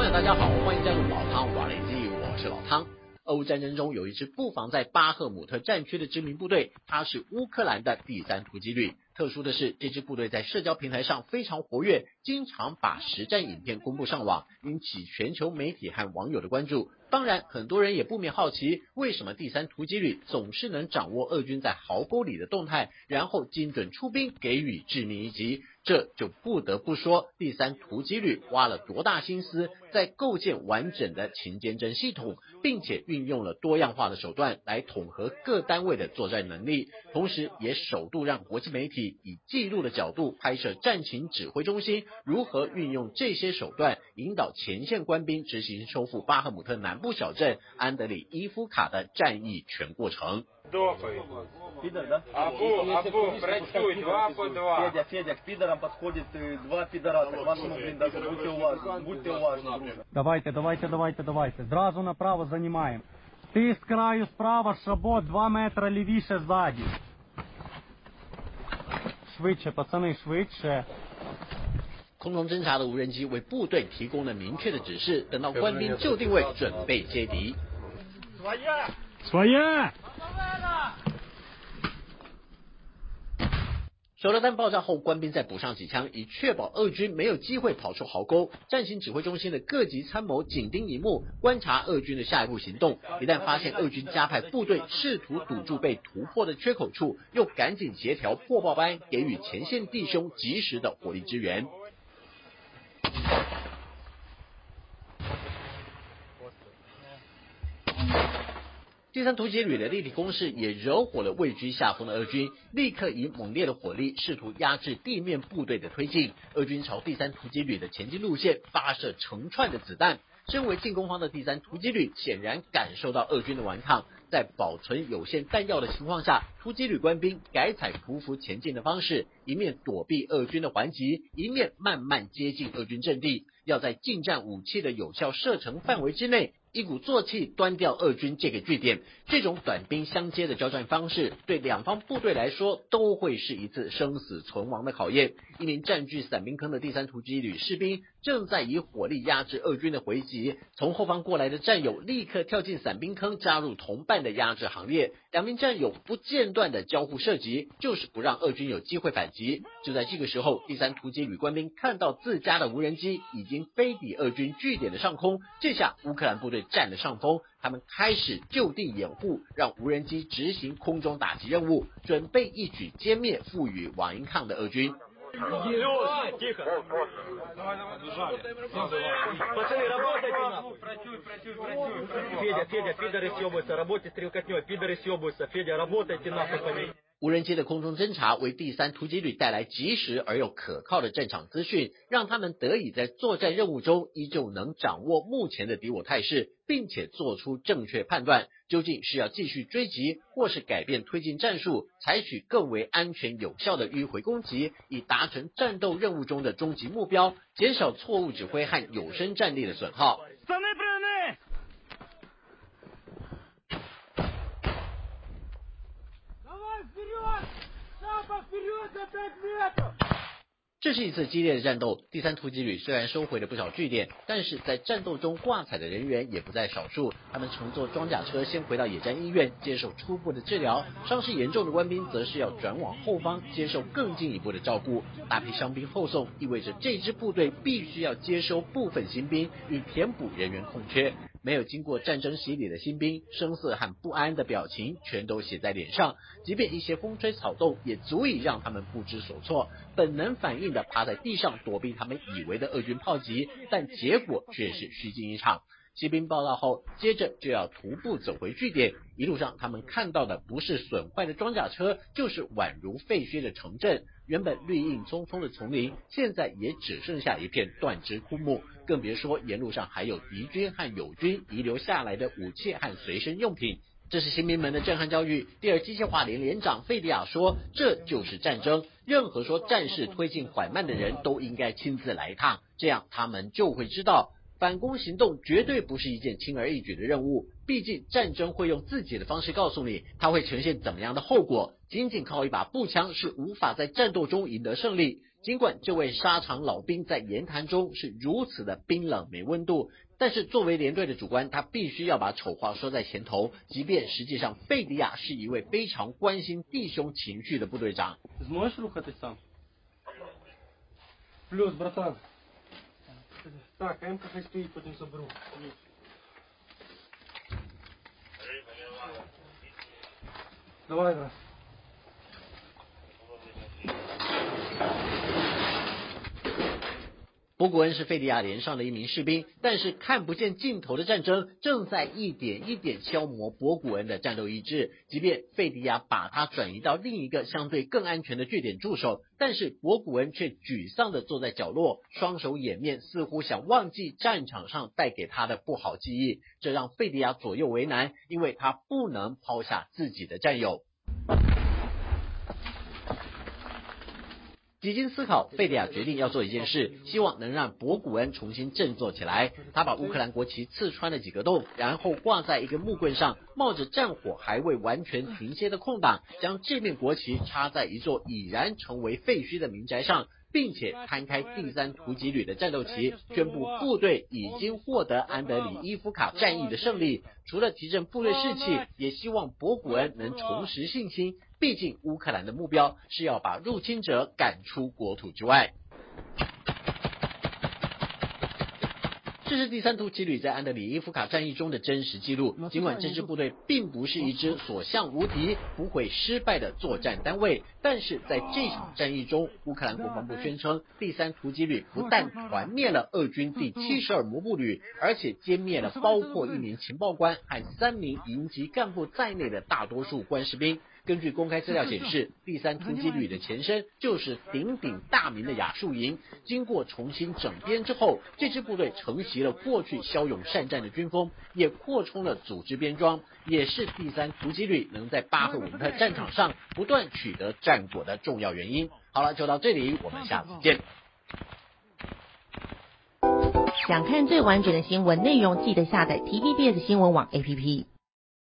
朋友大家好，欢迎加入老汤瓦雷基，我是老汤。俄乌战争中有一支布防在巴赫姆特战区的知名部队，它是乌克兰的第三突击旅。特殊的是，这支部队在社交平台上非常活跃，经常把实战影片公布上网，引起全球媒体和网友的关注。当然，很多人也不免好奇，为什么第三突击旅总是能掌握俄军在壕沟里的动态，然后精准出兵，给予致命一击？这就不得不说，第三突击旅花了多大心思，在构建完整的勤监侦系统，并且运用了多样化的手段来统合各单位的作战能力，同时也首度让国际媒体以记录的角度拍摄战情指挥中心如何运用这些手段，引导前线官兵执行收复巴赫姆特南部小镇安德里伊夫卡的战役全过程。Пидор, да? Абу, Абу, працюй, два по два. Федя, Федя, к пидорам подходит два пидораса к вашему блиндажу. Будьте уважны, будьте уважны, друже. Давайте, давайте, давайте, давайте. Зразу направо займаємо. Ти з краю справа, шабот, два метри лівіше ззаді. Швидше, пацани, швидше. 空中侦察的无人机为部队提供了明确的指示，等到官兵就定位，准备接敌。 Своя! Своє! 手榴弹爆炸后，官兵再补上几枪，以确保俄军没有机会跑出壕沟。战情指挥中心的各级参谋紧盯一幕，观察俄军的下一步行动。一旦发现俄军加派部队试图堵住被突破的缺口处，又赶紧协调破爆班，给予前线弟兄及时的火力支援。第三突击旅的立体攻势也惹火了位居下风的俄军，立刻以猛烈的火力试图压制地面部队的推进。俄军朝第三突击旅的前进路线发射成串的子弹。身为进攻方的第三突击旅显然感受到俄军的顽抗，在保存有限弹药的情况下，突击旅官兵改采匍匐前进的方式，一面躲避俄军的还击，一面慢慢接近俄军阵地，要在近战武器的有效射程范围之内。一鼓作气端掉俄军这个据点，这种短兵相接的交战方式，对两方部队来说都会是一次生死存亡的考验。一名占据伞兵坑的第三突击旅士兵正在以火力压制俄军的回击，从后方过来的战友立刻跳进伞兵坑，加入同伴的压制行列。两名战友不间断的交互射击，就是不让俄军有机会反击。就在这个时候，第三突击旅官兵看到自家的无人机已经飞抵俄军据点的上空，这下乌克兰部队。占了上风，他们开始就地掩护，让无人机执行空中打击任务，准备一举歼灭负隅顽抗的俄军。Лёш, тихо. Давай, давай, бежали. Пацаны, работайте нам. Федя, Федя, пидоры съебаются, работайте стрелкотнёй, пидоры съебаются. Федя, работайте нахуй. 无人机的空中侦察为第三突击旅带来及时而又可靠的战场资讯，让他们得以在作战任务中依旧能掌握目前的敌我态势，并且做出正确判断，究竟是要继续追击，或是改变推进战术，采取更为安全有效的迂回攻击，以达成战斗任务中的终极目标，减少错误指挥和有生战力的损耗。这是一次激烈的战斗。第三突击旅虽然收回了不少据点，但是在战斗中挂彩的人员也不在少数。他们乘坐装甲车先回到野战医院接受初步的治疗，伤势严重的官兵则是要转往后方接受更进一步的照顾。大批伤兵后送，意味着这支部队必须要接收部分新兵，以填补人员空缺。没有经过战争洗礼的新兵，声色和不安的表情全都写在脸上。即便一些风吹草动，也足以让他们不知所措，本能反应的趴在地上躲避他们以为的俄军炮击，但结果却是虚惊一场。骑兵报道后，接着就要徒步走回据点。一路上，他们看到的不是损坏的装甲车，就是宛如废墟的城镇。原本绿荫葱葱的丛林，现在也只剩下一片断枝枯木。更别说沿路上还有敌军和友军遗留下来的武器和随身用品。这是新兵们的震撼教育。第二机械化连连长费迪亚说：“这就是战争。任何说战事推进缓慢的人都应该亲自来一趟，这样他们就会知道。”反攻行动绝对不是一件轻而易举的任务，毕竟战争会用自己的方式告诉你，它会呈现怎么样的后果。仅仅靠一把步枪是无法在战斗中赢得胜利。尽管这位沙场老兵在言谈中是如此的冰冷没温度，但是作为连队的主官，他必须要把丑话说在前头。即便实际上费迪亚是一位非常关心弟兄情绪的部队长。Так, М-ка хай стоїть, потім заберу. Давай, брат. 博古恩是费迪亚连上的一名士兵，但是看不见尽头的战争正在一点一点消磨博古恩的战斗意志。即便费迪亚把他转移到另一个相对更安全的据点驻守，但是博古恩却沮丧的坐在角落，双手掩面，似乎想忘记战场上带给他的不好记忆。这让费迪亚左右为难，因为他不能抛下自己的战友。几经思考，费迪亚决定要做一件事，希望能让博古恩重新振作起来。他把乌克兰国旗刺穿了几个洞，然后挂在一根木棍上，冒着战火还未完全停歇的空档，将这面国旗插在一座已然成为废墟的民宅上，并且摊开第三突击旅的战斗旗，宣布部队已经获得安德里伊夫卡战役的胜利。除了提振部队士气，也希望博古恩能重拾信心。毕竟，乌克兰的目标是要把入侵者赶出国土之外。这是第三突击旅在安德里伊夫卡战役中的真实记录。尽管这支部队并不是一支所向无敌、不会失败的作战单位，但是在这场战役中，乌克兰国防部宣称，第三突击旅不但团灭了俄军第七十二摩步旅，而且歼灭了包括一名情报官和三名营级干部在内的大多数官士兵。根据公开资料显示，第三突击旅的前身就是鼎鼎大名的雅速营。经过重新整编之后，这支部队承了过去骁勇善战的军风，也扩充了组织编装，也是第三突击旅能在巴赫姆特战场上不断取得战果的重要原因。好了，就到这里，我们下次见。想看最完整的新闻内容，记得下载 TVBS 新闻网 APP。